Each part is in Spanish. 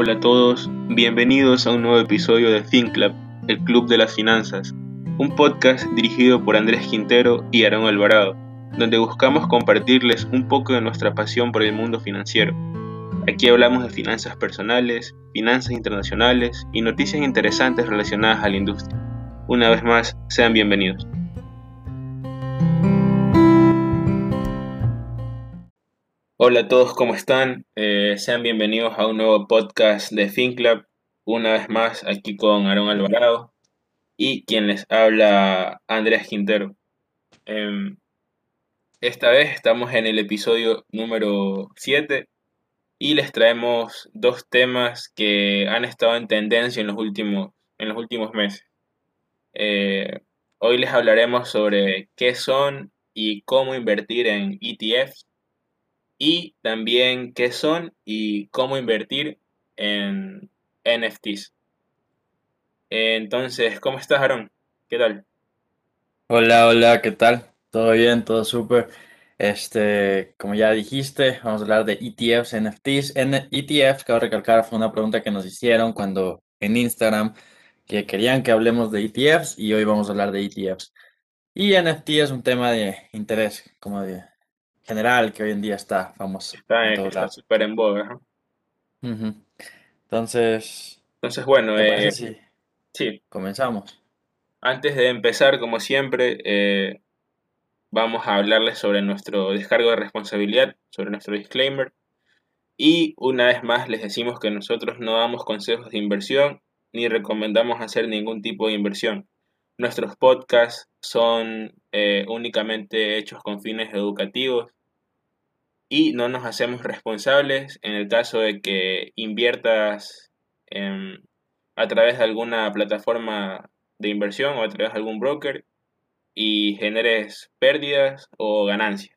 Hola a todos, bienvenidos a un nuevo episodio de FinClub, el Club de las Finanzas, un podcast dirigido por Andrés Quintero y Aaron Alvarado, donde buscamos compartirles un poco de nuestra pasión por el mundo financiero. Aquí hablamos de finanzas personales, finanzas internacionales y noticias interesantes relacionadas a la industria. Una vez más, sean bienvenidos. Hola a todos, ¿cómo están? Eh, sean bienvenidos a un nuevo podcast de FinClub. Una vez más aquí con Aaron Alvarado y quien les habla Andrés Quintero. Em, esta vez estamos en el episodio número 7 y les traemos dos temas que han estado en tendencia en los últimos, en los últimos meses. Eh, hoy les hablaremos sobre qué son y cómo invertir en ETFs y también qué son y cómo invertir en NFTs. Entonces, ¿cómo estás, Aaron? ¿Qué tal? Hola, hola, ¿qué tal? ¿Todo bien? ¿Todo súper? Este, como ya dijiste, vamos a hablar de ETFs, NFTs. En ETFs, cabe recalcar, fue una pregunta que nos hicieron cuando en Instagram que querían que hablemos de ETFs y hoy vamos a hablar de ETFs. Y NFT es un tema de interés, como de general que hoy en día está famoso. Está súper en boga. Entonces. Entonces, bueno, eh, sí. Comenzamos. Antes de empezar, como siempre, eh, vamos a hablarles sobre nuestro descargo de responsabilidad, sobre nuestro disclaimer. Y una vez más les decimos que nosotros no damos consejos de inversión ni recomendamos hacer ningún tipo de inversión. Nuestros podcasts son eh, únicamente hechos con fines educativos y no nos hacemos responsables en el caso de que inviertas a través de alguna plataforma de inversión o a través de algún broker y generes pérdidas o ganancias.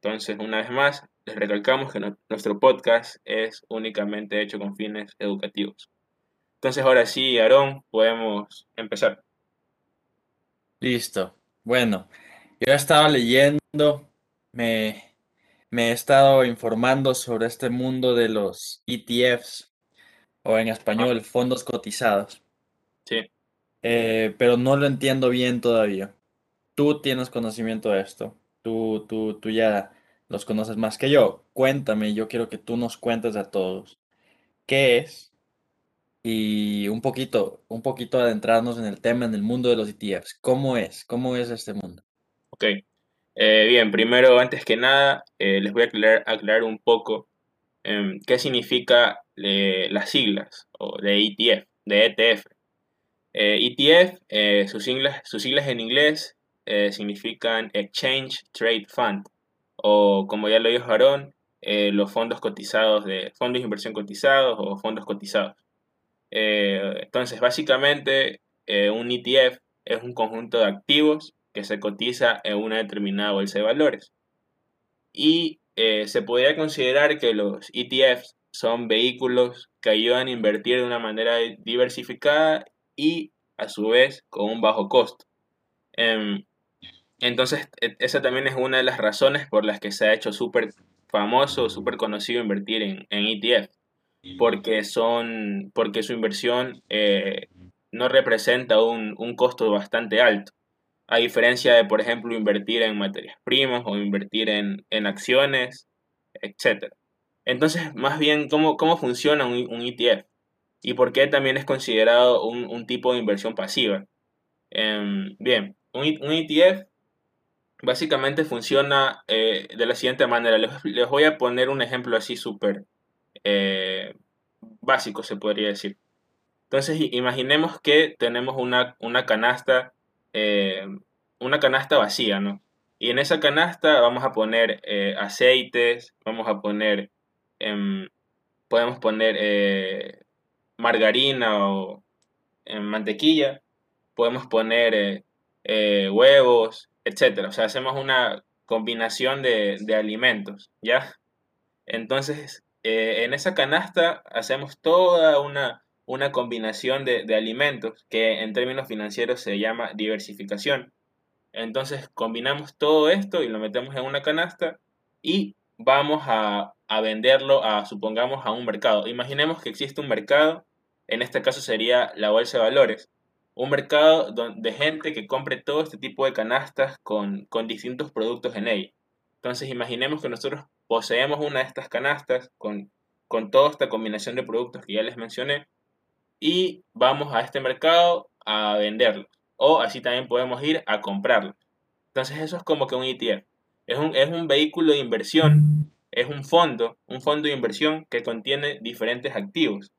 Entonces, una vez más, les recalcamos que nuestro podcast es únicamente hecho con fines educativos. Entonces, ahora sí, Aarón, podemos empezar. Listo. Bueno, yo estaba leyendo, me me he estado informando sobre este mundo de los ETFs, o en español, fondos cotizados. Sí. Eh, pero no lo entiendo bien todavía. Tú tienes conocimiento de esto. Tú, tú, tú ya los conoces más que yo. Cuéntame, yo quiero que tú nos cuentes a todos qué es y un poquito, un poquito adentrarnos en el tema, en el mundo de los ETFs. ¿Cómo es? ¿Cómo es este mundo? Ok. Eh, bien, primero, antes que nada, eh, les voy a aclarar, un poco em, qué significa eh, las siglas o de ETF, de ETF. ETF, e sus, siglas, sus siglas en inglés significan Exchange Trade Fund, o como ya lo dijo Aaron, los fondos cotizados de fondos de inversión cotizados o fondos cotizados. entonces, básicamente, un ETF es un conjunto de activos que se cotiza en una determinada bolsa de valores. Y eh, se podría considerar que los ETFs son vehículos que ayudan a invertir de una manera diversificada y a su vez con un bajo costo. Em, entonces, e, esa también es una de las razones por las que se ha hecho súper famoso, súper conocido invertir en, en ETF, porque, son, porque su inversión eh, no representa un, un costo bastante alto a diferencia de, por ejemplo, invertir en materias primas o invertir en, acciones, etc. Entonces, más bien, ¿cómo, cómo funciona un, ETF? ¿Y por qué también es considerado un, tipo de inversión pasiva? Em, bien, un, ETF básicamente funciona eh, de la siguiente manera. Les, voy a poner un ejemplo así súper eh, básico, se podría decir. Entonces, imaginemos que tenemos una, una canasta eh, una canasta vacía, ¿no? Y en esa canasta vamos a poner eh, aceites, vamos a poner, em, podemos poner eh, margarina o em, mantequilla, podemos poner huevos, etc. O sea, hacemos una combinación de, alimentos, ¿ya? Entonces, en esa canasta hacemos toda una, una combinación de, de, alimentos que en términos financieros se llama diversificación. Entonces combinamos todo esto y lo metemos en una canasta y vamos a a venderlo a, supongamos, a un mercado. Imaginemos que existe un mercado, en este caso sería la bolsa de valores, un mercado de gente que compre todo este tipo de canastas con, con distintos productos en ella. Entonces imaginemos que nosotros poseemos una de estas canastas con, con toda esta combinación de productos que ya les mencioné y vamos a este mercado a venderlos. O así también podemos ir a comprarlos. Entonces eso es como que un ETF. Es un, es un vehículo de inversión, es un fondo, un fondo de inversión que contiene diferentes activos.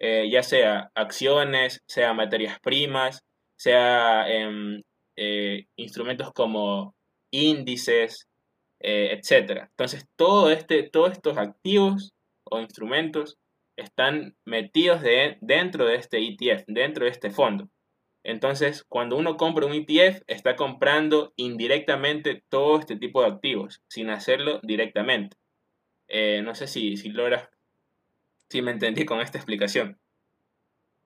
Eh, ya sea acciones, sea materias primas, sea em, eh, instrumentos como índices, eh, etc. Entonces, todo este, todos estos activos o instrumentos están metidos de, dentro de este ETF, dentro de este fondo. Entonces, cuando uno compra un ETF, está comprando indirectamente todo este tipo de activos, sin hacerlo directamente. no sé si, si logras si me entendí con esta explicación.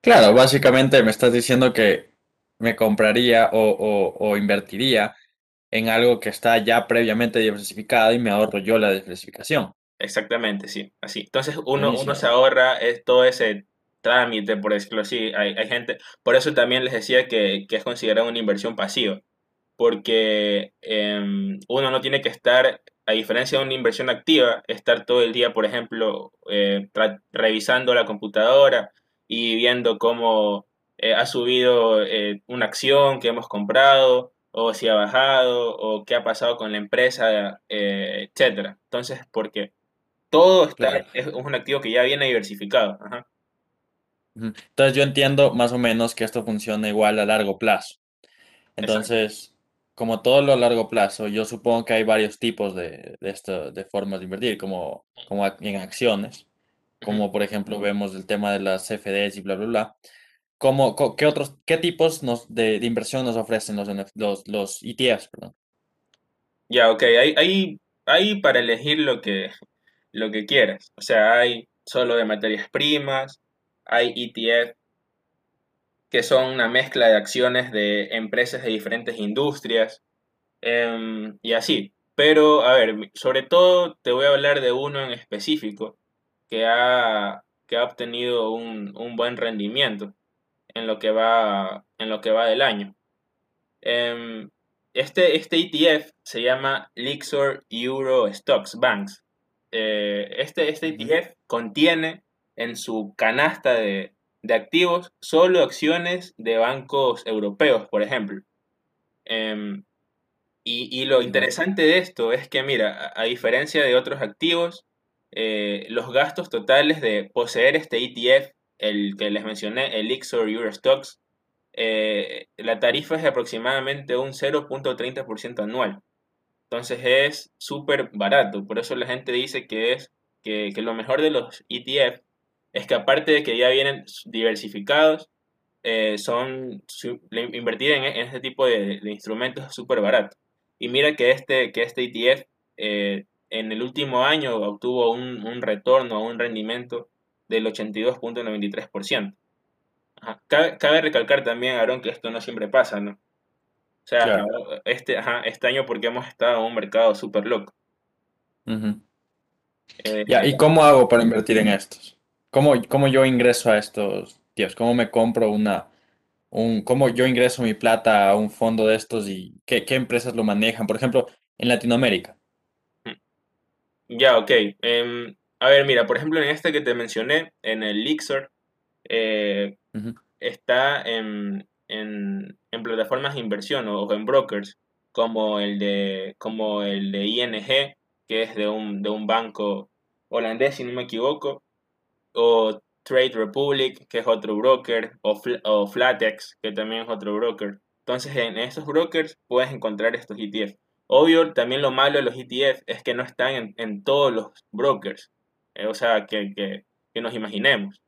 Claro, básicamente me estás diciendo que me compraría o, invertiría en algo que está ya previamente diversificado y me ahorro yo la diversificación. Exactamente, sí, así. Entonces uno, uno se ahorra todo ese trámite, por decirlo así. Hay, gente, por eso también les decía que, es considerado una inversión pasiva, porque em, uno no tiene que estar a diferencia de una inversión activa, estar todo el día, por ejemplo, eh, revisando la computadora y viendo cómo eh, ha subido eh, una acción que hemos comprado, o si ha bajado, o qué ha pasado con la empresa, etcétera. Entonces, porque todo está, es un activo que ya viene diversificado. Entonces yo entiendo más o menos que esto funciona igual a largo plazo. Entonces, como todo lo a largo plazo, yo supongo que hay varios tipos de, de, esto, de formas de invertir, como, como en acciones, como por ejemplo vemos el tema de las CFDs y bla, bla, bla. Como, ¿qué, otros, ¿Qué tipos nos, de, de, inversión nos ofrecen los, los, los ETFs? Ya, ok, hay, hay, hay, para elegir lo que, lo que quieras. O sea, hay solo de materias primas, hay ETF que son una mezcla de acciones de empresas de diferentes industrias em, y así. Pero, a ver, sobre todo te voy a hablar de uno en específico que ha, que ha obtenido un, buen rendimiento en lo que va, en lo que va del año. Em, este, este ETF se llama Lixor Euro Stocks Banks. Eh, este, este ETF contiene en su canasta de, de activos solo acciones de bancos europeos, por ejemplo. Em, y, lo interesante de esto es que, mira, a, diferencia de otros activos, eh, los gastos totales de poseer este ETF, el que les mencioné, el Ixor Eurostocks, eh, la tarifa es de aproximadamente un 0.30% anual. Entonces es súper barato. Por eso la gente dice que es que, que lo mejor de los ETF es que aparte de que ya vienen diversificados, eh, son invertir en, este tipo de, instrumentos es súper barato. Y mira que este, que este ETF eh, en el último año obtuvo un, un retorno, un rendimiento del 82.93%. Cabe, cabe, recalcar también, Aaron, que esto no siempre pasa, ¿no? O sea, este, este año porque hemos estado en un mercado súper loco. Eh, ¿Y cómo hago para invertir en estos? ¿Cómo, cómo yo ingreso a estos tíos? ¿Cómo me compro una, un, cómo yo ingreso mi plata a un fondo de estos y qué, qué empresas lo manejan? Por ejemplo, en Latinoamérica. Ya, ok. Em, a ver, mira, por ejemplo, en este que te mencioné, en el Lixor, eh, está en, en, en, plataformas de inversión o, en brokers, como el de, como el de ING, que es de un, de un banco holandés, si no me equivoco, o Trade Republic, que es otro broker, o, o Flatex, que también es otro broker. Entonces, en esos brokers puedes encontrar estos ETF. Obvio, también lo malo de los ETF es que no están en, todos los brokers. Eh, o sea, que, que, nos imaginemos.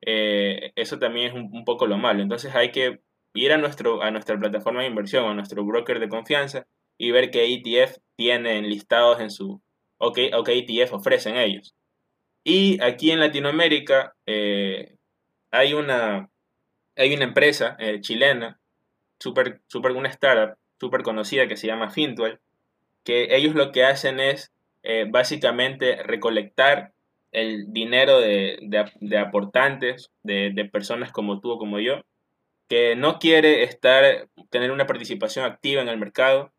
Eh, eso también es un, poco lo malo. Entonces hay que ir a, nuestro, a nuestra plataforma de inversión, a nuestro broker de confianza y ver qué ETF tienen listados en su, o qué, ETF ofrecen ellos. Y aquí en Latinoamérica eh, hay, una, hay una empresa eh, chilena, super, super, una startup súper conocida que se llama Fintual, que ellos lo que hacen es eh, básicamente recolectar el dinero de, de- de aportantes, de, de personas como tú o como yo, que no quiere estar, tener una participación activa en el mercado,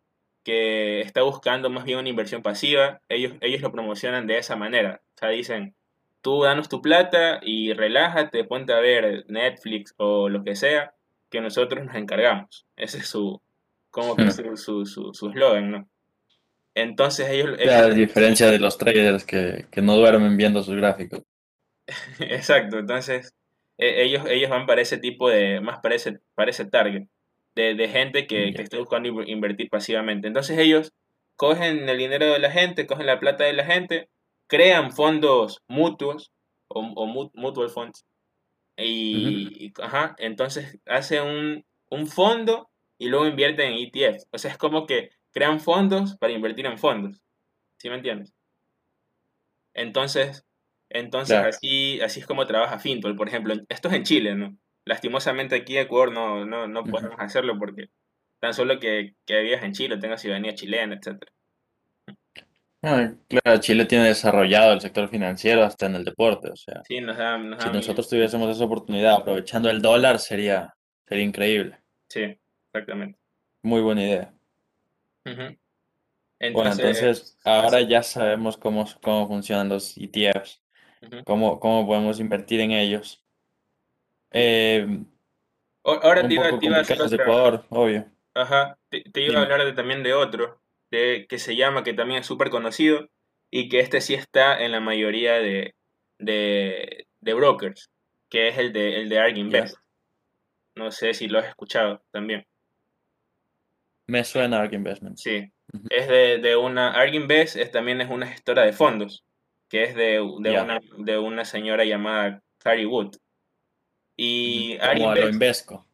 que está buscando más bien una inversión pasiva, ellos, ellos lo promocionan de esa manera. O sea, dicen, tú danos tu plata y relájate, ponte a ver Netflix o lo que sea, que nosotros nos encargamos. Ese es su, como que su, su, su, su eslogan, ¿no? Entonces ellos, ellos- a diferencia de los traders que, que no duermen viendo sus gráficos. exacto, entonces e- ellos, ellos van para ese tipo de, más para ese, para ese target, de, de gente que, que Ya. esté buscando inv- invertir pasivamente. Entonces ellos cogen el dinero de la gente, cogen la plata de la gente, crean fondos mutuos o, o mu- mutual funds y, y- ajá, entonces hacen un, un fondo y luego invierten en ETFs. O sea, es como que crean fondos para invertir en fondos. ¿Sí me entiendes? Entonces, entonces Claro. así, así es como trabaja Fintol, por ejemplo. Esto es en Chile, ¿no? Lastimosamente aquí en Ecuador no, no, no podemos hacerlo porque tan solo que, que vivas en Chile, tengas ciudadanía chilena. Ah, claro, Chile tiene desarrollado el sector financiero hasta en el deporte, o sea, Sí, nos da, nos si miedo. nosotros tuviésemos esa oportunidad aprovechando el dólar sería, sería increíble. Sí, exactamente. Muy buena idea. Ujú. Bueno, entonces Entonces, ahora ya sabemos cómo, cómo funcionan los ETFs, Cómo, cómo podemos invertir en ellos. Eh, Ahora te iba, te iba a hacer otra, Ecuador, obvio. Ajá, te, te iba a hablar de- también de otro, de, que se llama, que también es súper conocido, y que este sí está en la mayoría de, de, de brokers, que es el de, el de ARK. Invest. No sé si lo has escuchado también. Me suena ARK Investments. Sí, Ujú. es de, de una, ARK Invest es, también es una gestora de fondos, que es de, de una, de una señora llamada Carrie Wood. Y Como a lo Invesco.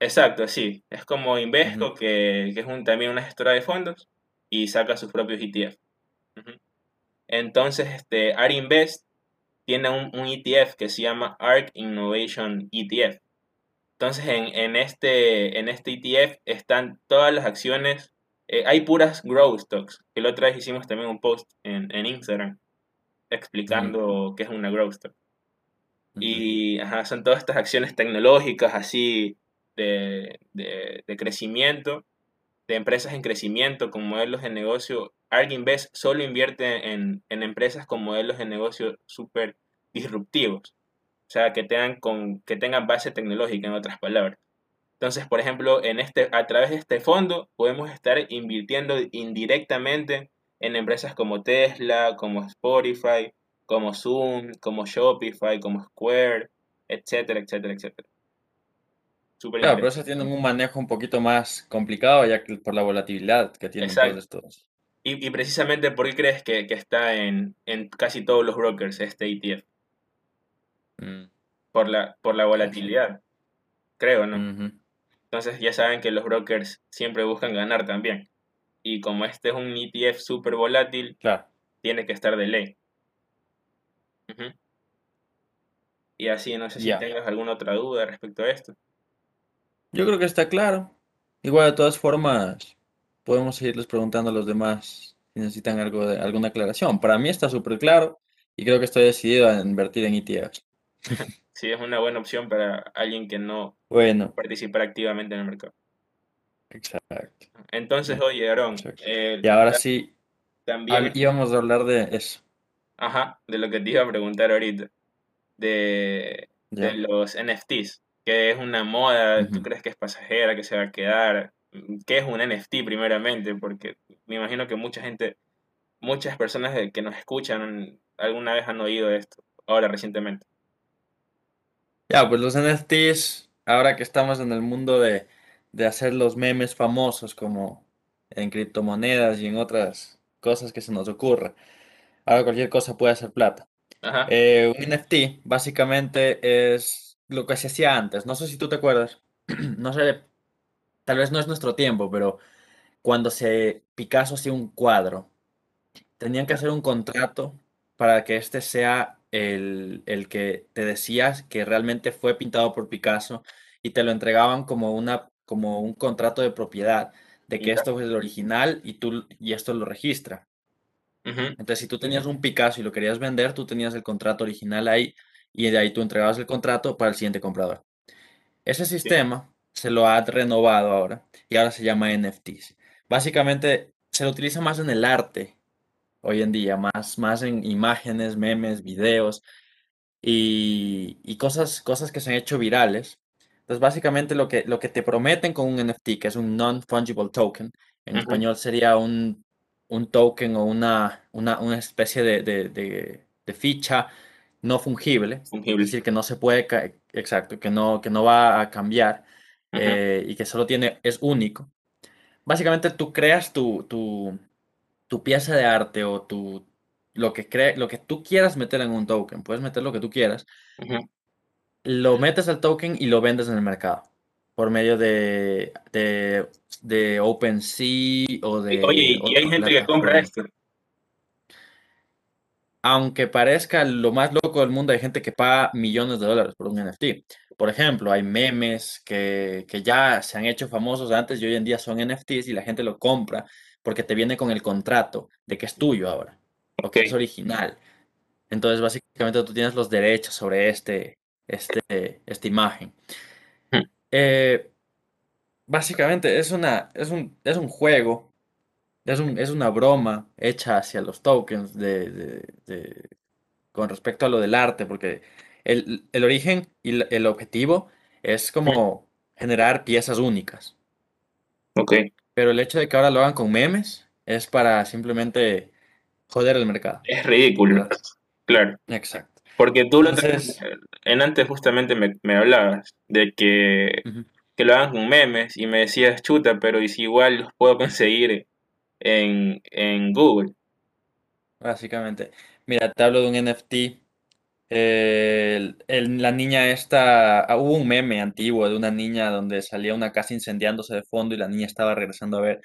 exacto, sí, es como Invesco, que, que es un, también una gestora de fondos, y saca sus propios ETF. Entonces, este, ARK Invest tiene un, un ETF que se llama ARK Innovation ETF. Entonces, en, en este, en este ETF están todas las acciones, eh, hay puras growth stocks, que la otra vez hicimos también un post en, en Instagram Explicando qué es una growth stock. Ujú. Y ajá, son todas estas acciones tecnológicas así de, de, de crecimiento, de empresas en crecimiento con modelos de negocio. ARK Invest solo invierte en, en empresas con modelos de negocio súper disruptivos, o sea, que tengan, con, que tengan base tecnológica, en otras palabras. Entonces, por ejemplo, en este, a través de este fondo podemos estar invirtiendo indirectamente en empresas como Tesla, como Spotify, como Zoom, como Shopify, como Square, etcétera, etcétera, etcétera. Súper Claro, pero esos tienen un manejo un poquito más complicado, ya que por la volatilidad que tienen todos Exacto. estos. Y, y precisamente, ¿por qué crees que, que está en, en casi todos los brokers este ETF? Mm, Por la, por la volatilidad, creo, ¿no? Entonces ya saben que los brokers siempre buscan ganar también. Y como este es un ETF súper volátil, Claro. tiene que estar de ley. Y así, no sé si tengas alguna otra duda respecto a esto. Yo creo que está claro. Igual, de todas formas, podemos seguirles preguntando a los demás si necesitan algo de, alguna aclaración. Para mí está súper claro y creo que estoy decidido a invertir en ETFs. Sí, es una buena opción para alguien que no Bueno, participa activamente en el mercado. Exacto. Entonces, oye, Aaron, eh, Y ahora sí, también, hab- íbamos a hablar de eso. ajá, de lo que te iba a preguntar ahorita, de, los NFTs, que es una moda, ¿tú crees que es pasajera, que se va a quedar? ¿Qué es un NFT primeramente? Porque me imagino que mucha gente, muchas personas que nos escuchan alguna vez han oído esto, ahora recientemente. Ya, pues los NFTs, ahora que estamos en el mundo de, de hacer los memes famosos como en criptomonedas y en otras cosas que se nos ocurra. Ahora cualquier cosa puede hacer plata. Ajá, Eh, un NFT básicamente es lo que se hacía antes. No sé si tú te acuerdas. No sé, tal vez no es nuestro tiempo, pero cuando se Picasso hacía un cuadro, tenían que hacer un contrato para que este sea el, el que te decías que realmente fue pintado por Picasso y te lo entregaban como una, como un contrato de propiedad de que esto es el original y tú y esto lo registra. Entonces, si tú tenías un Picasso y lo querías vender, tú tenías el contrato original ahí y de ahí tú entregabas el contrato para el siguiente comprador. Ese sí, sistema se lo ha renovado ahora y ahora se llama NFTs. Básicamente se lo utiliza más en el arte hoy en día, más, más en imágenes, memes, videos y, y cosas, cosas que se han hecho virales. Entonces, básicamente lo que, lo que te prometen con un NFT, que es un non-fungible token, en español sería un, un token o una, una, una especie de, de- de- de ficha no fungible, es fungible. decir, que no se puede, exacto, que no, que no va a cambiar eh, y que solo tiene, es único. Básicamente tú creas tu, tu, tu pieza de arte o tu, lo que cre- lo que tú quieras meter en un token, puedes meter lo que tú quieras. Lo metes al token y lo vendes en el mercado por medio de, de, de OpenSea o Y- Oye, de y hay gente que compra esto. Aunque parezca lo más loco del mundo, hay gente que paga millones de dólares por un NFT. Por ejemplo, hay memes que, que ya se han hecho famosos antes y hoy en día son NFTs y la gente lo compra porque te viene con el contrato de que es tuyo ahora o Ok. que es original. Entonces, básicamente tú tienes los derechos sobre este, este, esta imagen. Ujú, Eh, básicamente es una, es un, es un juego, es un, es una broma hecha hacia los tokens de, de- de- con respecto a lo del arte, porque el, el origen y el, objetivo es como generar piezas únicas. Ok. Pero el hecho de que ahora lo hagan con memes es para simplemente joder el mercado, Es ridículo. ¿verdad? Claro. Exacto. Porque tú lo Entonces, eh, en antes justamente me, me hablabas de que, que lo hagan con memes y me decías, chuta, pero si igual los puedo conseguir en, en Google. Básicamente. Mira, te hablo de un NFT. eh, el- el- la niña esta, ah, hubo un meme antiguo de una niña donde salía una casa incendiándose de fondo y la niña estaba regresando a ver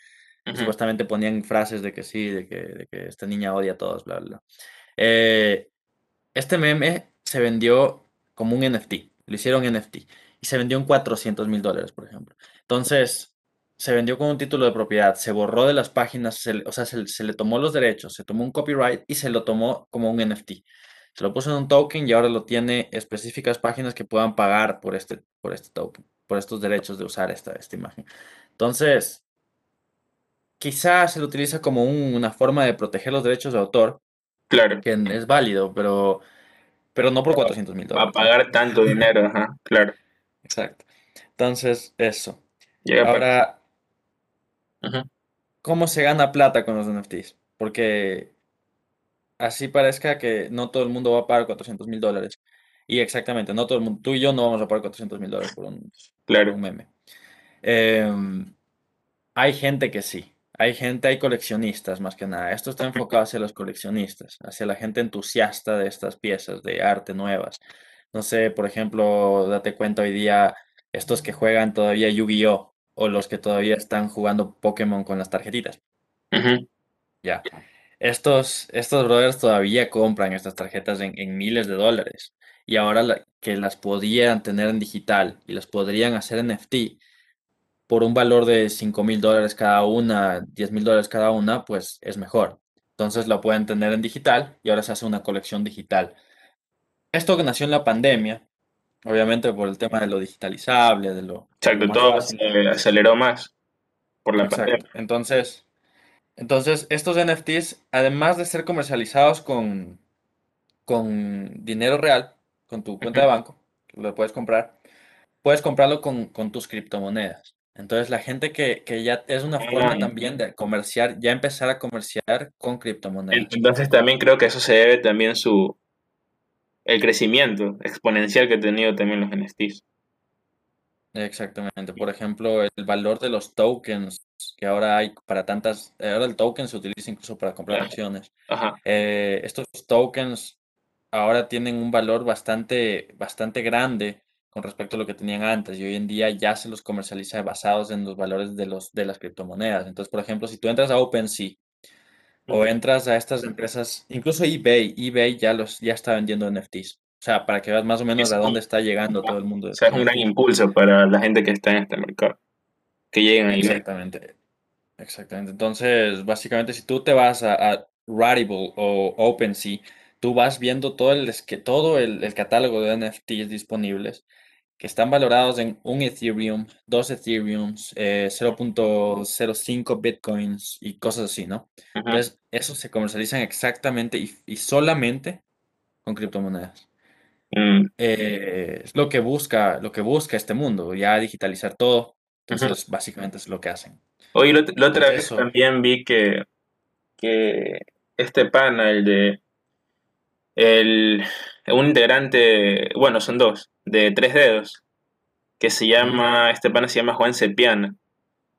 y supuestamente ponían frases de que sí, de que, de que esta niña odia a todos, bla, bla. bla. Eh, este meme se vendió como un NFT, lo hicieron NFT y se vendió en cuatrocientos mil dólares, por ejemplo. Entonces, se vendió con un título de propiedad, se borró de las páginas, o sea, se, le tomó los derechos, se tomó un copyright y se lo tomó como un NFT. Se lo puso en un token y ahora lo tiene específicas páginas que puedan pagar por este, por este token, por estos derechos de usar esta, esta imagen. Entonces, quizás se lo utiliza como un- una forma de proteger los derechos de autor, Claro. que es válido, pero, pero no por cuatrocientos mil A dólares, ¿no? pagar tanto dinero, ajá, claro. Exacto. Entonces, eso. Llega a. Ahora, Ujú, ¿cómo se gana plata con los NFTs? Porque así parezca que no todo el mundo va a pagar cuatrocientos mil dólares. Y exactamente, no todo el mundo, tú y yo no vamos a pagar cuatrocientos mil dólares por un, por Claro. un meme. Em, hay gente que sí. Hay gente, hay coleccionistas más que nada. Esto está enfocado hacia los coleccionistas, hacia la gente entusiasta de estas piezas de arte nuevas. No sé, por ejemplo, date cuenta hoy día, estos que juegan todavía Yu-Gi-Oh! o los que todavía están jugando Pokémon con las tarjetitas. Ya. Estos, estos brothers todavía compran estas tarjetas en, en miles de dólares. Y ahora la- que las podían tener en digital y las podrían hacer NFT por un valor de cinco mil dólares cada una, diez mil dólares cada una, pues es mejor. Entonces la pueden tener en digital y ahora se hace una colección digital. Esto que nació en la pandemia, obviamente por el tema de lo digitalizable, de lo, lo Exacto, más todo fácil. se aceleró más por la Exacto. pandemia. Entonces, entonces estos NFTs, además de ser comercializados con, con dinero real, con tu cuenta de banco, lo puedes comprar, puedes comprarlo con, con tus criptomonedas. Entonces, la gente que, que ya es una forma también de comerciar, ya empezar a comerciar con criptomonedas. Entonces también creo que eso se debe también su el crecimiento exponencial que ha tenido también los NFTs. Exactamente. Por ejemplo, el valor de los tokens que ahora hay para tantas, ahora el token se utiliza incluso para comprar acciones. ajá, Eh, estos tokens ahora tienen un valor bastante, bastante grande con respecto a lo que tenían antes y hoy en día ya se los comercializa basados en los valores de los, de las criptomonedas. Entonces, por ejemplo, si tú entras a OpenSea o entras a estas empresas, incluso eBay, eBay ya los, ya está vendiendo NFTs. O sea, para que veas más o menos Es a dónde está llegando o todo el mundo de sea, es un gran impulso para la gente que está en este mercado, que lleguen ahí. Exactamente, exactamente. Entonces, básicamente, si tú te vas a, a- Rarible o OpenSea, tú vas viendo todo el, que todo el, el catálogo de NFTs disponibles que están valorados en un Ethereum, dos Ethereums, eh, cero punto cero cinco Bitcoins y cosas así, ¿no? Ujú, Entonces, esos se comercializan exactamente y, y solamente con criptomonedas. mm, Eh, es lo que busca, lo que busca este mundo, ya digitalizar todo. Entonces, básicamente es lo que hacen. Hoy la, otra vez eso. también vi que, que este pana, el de el, un integrante, bueno, son dos, de tres dedos, que se llama, este pana se llama Juan Sepiana.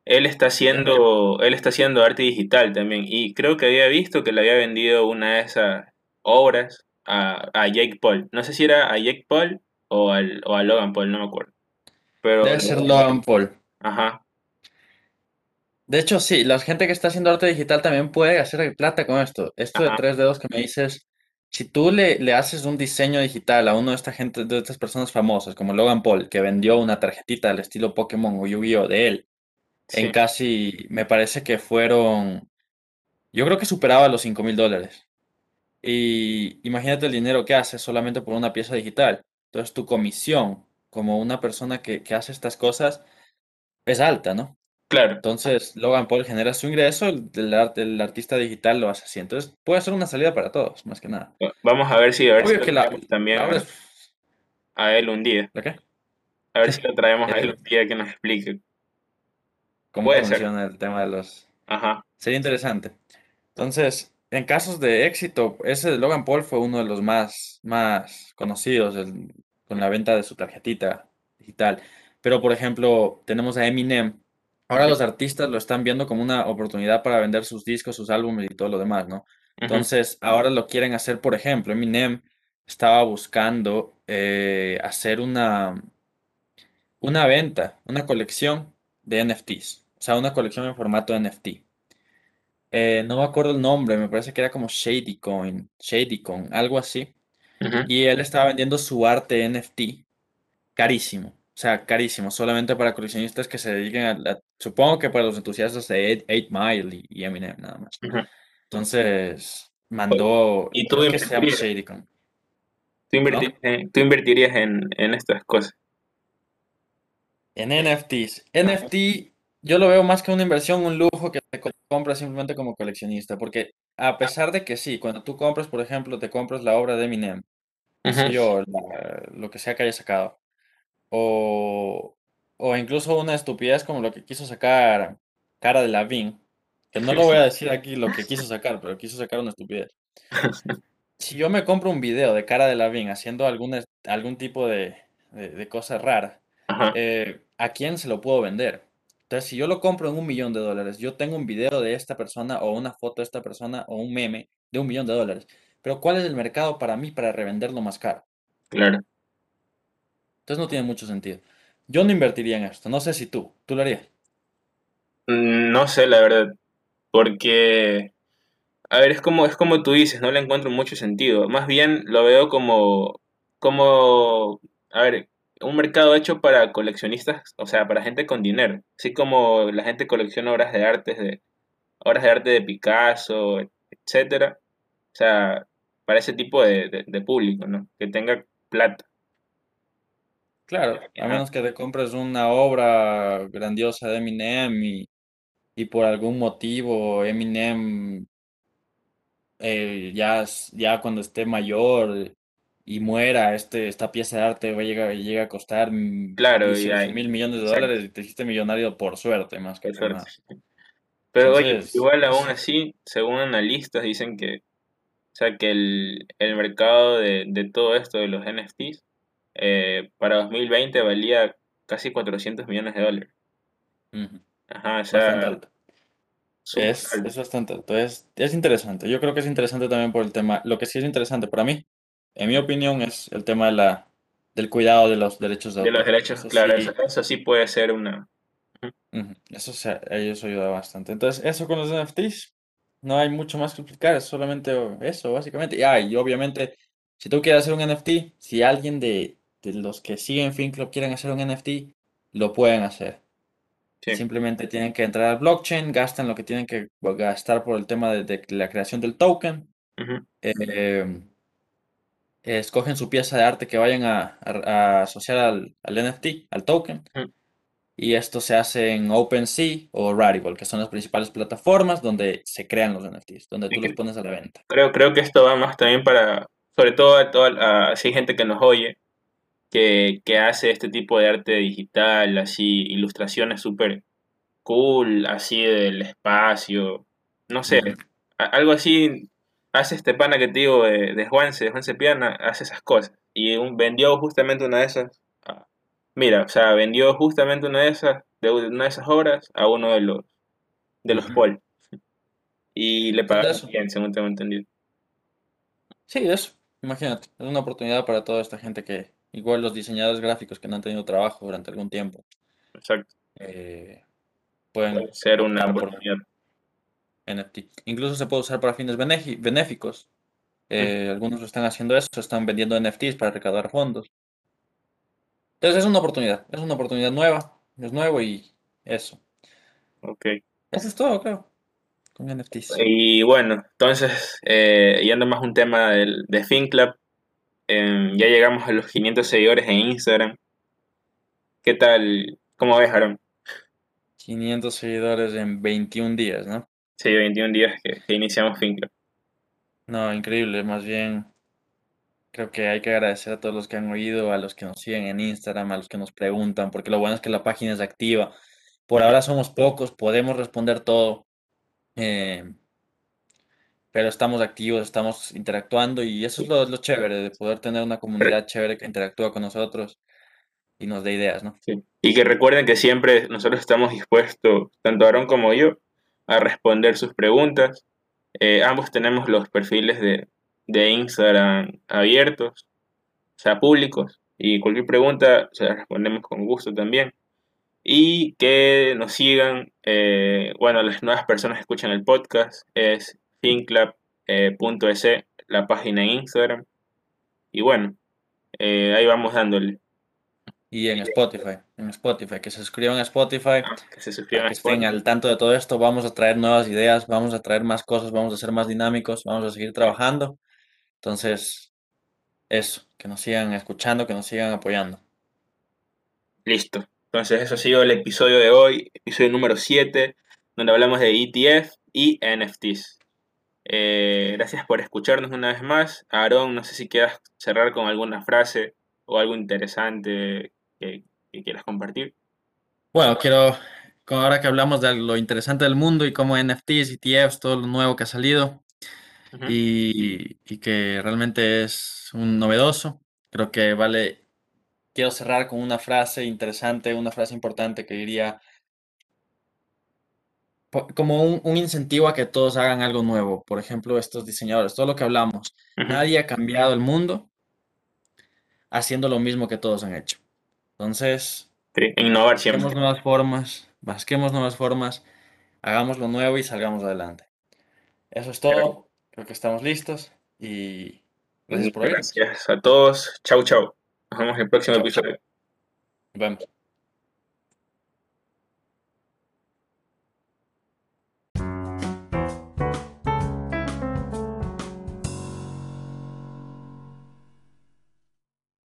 Él está haciendo, él está haciendo arte digital también, y creo que había visto que le había vendido una de esas obras a, a Jake Paul. No sé si era a Jake Paul o, al, o a Logan Paul, no me acuerdo. Pero, Debe ser Logan Paul. ajá, De hecho, sí, la gente que está haciendo arte digital también puede hacer plata con esto. Esto de tres dedos que me dices, si tú le, le haces un diseño digital a uno de esta gente, de estas personas famosas, como Logan Paul, que vendió una tarjetita al estilo Pokémon o Yu-Gi-Oh de él, en casi, me parece que fueron, yo creo que superaba los cinco mil dólares. Y imagínate el dinero que haces solamente por una pieza digital. Entonces tu comisión, como una persona que, que hace estas cosas, es alta, ¿no? Claro. Entonces, Logan Paul genera su ingreso, el, artista digital lo hace así. Entonces, puede ser una salida para todos, más que nada. Vamos a ver si, a ver si Obvio que la, también es... a él un día. ¿La qué? A ver si lo traemos a él El- un día que nos explique. ¿Cómo Puede ser. funciona el tema de los... Ajá. Sería interesante. Entonces, en casos de éxito, ese de Logan Paul fue uno de los más, más conocidos el- con la venta de su tarjetita digital. Pero, por ejemplo, tenemos a Eminem. Ahora los artistas lo están viendo como una oportunidad para vender sus discos, sus álbumes y todo lo demás, ¿no? Entonces, ahora lo quieren hacer, por ejemplo, Eminem estaba buscando eh, hacer una, una venta, una colección de NFTs. O sea, una colección en formato NFT. Eh, no me acuerdo el nombre, me parece que era como Shady Coin, Shady Coin, algo así. Y él estaba vendiendo su arte NFT carísimo, sea, carísimo, solamente para coleccionistas que se dediquen a, a- supongo que para los entusiastas de 8 Mile y, y Eminem nada más. Entonces, mandó, Y tú creo que se llama invertirías, Coin, tú ¿no? invertirías en, tú invertirías en, en estas cosas. En NFTs. NFT, yo lo veo más que una inversión, un lujo que te co- compras simplemente como coleccionista, porque a pesar de que sí, cuando tú compras, por ejemplo, te compras la obra de Eminem, sé Ujú. yo, la- lo que sea que haya sacado, o, o incluso una estupidez como lo que quiso sacar Cara de Lavín, que no lo voy a decir aquí lo que quiso sacar, pero quiso sacar una estupidez. Si yo me compro un video de Cara de Lavín haciendo alguna, algún tipo de, de, de cosa rara, eh, ¿a quién se lo puedo vender? Entonces, si yo lo compro en un millón de dólares, yo tengo un video de esta persona o una foto de esta persona o un meme de un millón de dólares. Pero ¿cuál es el mercado para mí para revenderlo más caro? claro. Entonces no tiene mucho sentido. Yo no invertiría en esto. No sé si tú, tú lo harías. Mm, No sé, la verdad, porque, a ver, es como, es como tú dices, no le encuentro mucho sentido. Más bien lo veo como, como, a ver, un mercado hecho para coleccionistas, o sea, para gente con dinero. Así como la gente colecciona obras de arte de, obras de arte de Picasso, etcétera. O sea, para ese tipo de, de- de público, ¿no? Que tenga plata. Claro, a menos que te compres una obra grandiosa de Eminem y, y por algún motivo Eminem eh, ya, ya cuando esté mayor y muera, este, esta pieza de arte va a llegar, llega a costar Claro, y 18 hay, mil millones de exacto, dólares y te hiciste millonario por suerte más que por suerte. nada. Pero oye, igual aún así, según analistas dicen que, o sea, que el, el mercado de, de todo esto de los NFTs eh, para 2020 valía casi 400 millones de dólares. Ajá, o bastante sea, alto. súper Es, alto. es bastante alto. Es, es interesante. Yo creo que es interesante también por el tema. Lo que sí es interesante para mí, en mi opinión, es el tema de la, del cuidado de los derechos de De los derechos, Eso claro, eso, sí, eso sí puede ser una... eso, se, eso ayuda bastante. Entonces, eso con los NFTs, no hay mucho más que explicar, es solamente eso, básicamente. Ah, y obviamente, si tú quieres hacer un NFT, si alguien de, de los que siguen FinClub quieren hacer un NFT, lo pueden hacer. Sí. Simplemente tienen que entrar al blockchain, gastan lo que tienen que gastar por el tema de, de la creación del token. Ujú. eh, escogen su pieza de arte que vayan a, a- a asociar al, al NFT, al token. Ujú. Y esto se hace en OpenSea o Rarible, que son las principales plataformas donde se crean los NFTs, donde tú los pones a la venta. Creo, creo que esto va más también para, sobre todo a toda, a- si hay gente que nos oye, que, que hace este tipo de arte digital, así, ilustraciones súper cool, así del espacio, no sé, a- algo así, hace este pana que te digo de, de Juanse, de Juanse Piana, hace esas cosas. Y un- vendió justamente una de esas, a- mira, o sea, vendió justamente una de esas, de una de esas obras a uno de los, de los Ujú. Paul. Y le pagaron bien, según tengo entendido. Sí, eso. Imagínate, es una oportunidad para toda esta gente que, igual los diseñadores gráficos que no han tenido trabajo durante algún tiempo, Exacto. eh, pueden Puede ser una oportunidad. NFT. Incluso se puede usar para fines benéficos. Eh, algunos lo están haciendo eso, están vendiendo NFTs para recaudar fondos. Entonces es una oportunidad, es una oportunidad nueva, es nuevo y eso. Ok. Eso es todo, creo, con NFTs. Y bueno, entonces, eh, yendo más a un tema del, de FinClub, em, ya llegamos a los 500 seguidores en Instagram. ¿Qué tal? ¿Cómo ves, Aaron? 500 seguidores en 21 días, ¿no? Sí, 21 días que, que iniciamos FinClub. No, increíble, más bien creo que hay que agradecer a todos los que han oído, a los que nos siguen en Instagram, a los que nos preguntan, porque lo bueno es que la página es activa. Por ahora somos pocos, podemos responder todo, eh, pero estamos activos, estamos interactuando y eso es lo, chévere, de poder tener una comunidad chévere que interactúa con nosotros y nos dé ideas, ¿no? Y que recuerden que siempre nosotros estamos dispuestos, tanto Aaron como yo, a responder sus preguntas. Eh, ambos tenemos los perfiles de, de Instagram abiertos, o sea, públicos, y cualquier pregunta se la respondemos con gusto también. Y que nos sigan, eh, bueno, las nuevas personas que escuchan el podcast es finclub.es, la página en Instagram. Y bueno, eh, ahí vamos dándole. Y en Spotify, en Spotify, que se suscriban a Spotify, Que se suscriban a que estén Spotify. al tanto de todo esto. Vamos a traer nuevas ideas, vamos a traer más cosas, vamos a ser más dinámicos, vamos a seguir trabajando. Entonces, eso, que nos sigan escuchando, que nos sigan apoyando. Listo. Entonces, eso ha sido el episodio de hoy, episodio número 7, donde hablamos de ETF y NFTs. Eh, gracias por escucharnos una vez más. Aaron, no sé si quieras cerrar con alguna frase o algo interesante que, que quieras compartir. Bueno, quiero, ahora que hablamos de lo interesante del mundo y cómo NFTs, ETFs, todo lo nuevo que ha salido y, y que realmente es un novedoso, creo que vale, quiero cerrar con una frase interesante, una frase importante que diría como un, un incentivo a que todos hagan algo nuevo. Por ejemplo, estos diseñadores, todo lo que hablamos, Ujú. nadie ha cambiado el mundo haciendo lo mismo que todos han hecho. Entonces, Sí, innovar busquemos siempre. nuevas formas, busquemos nuevas formas, hagamos lo nuevo y salgamos adelante. Eso es todo. Creo que estamos listos y gracias por gracias a todos. Chau, chau. Nos vemos en el próximo Chau, chau. episodio. Nos vemos.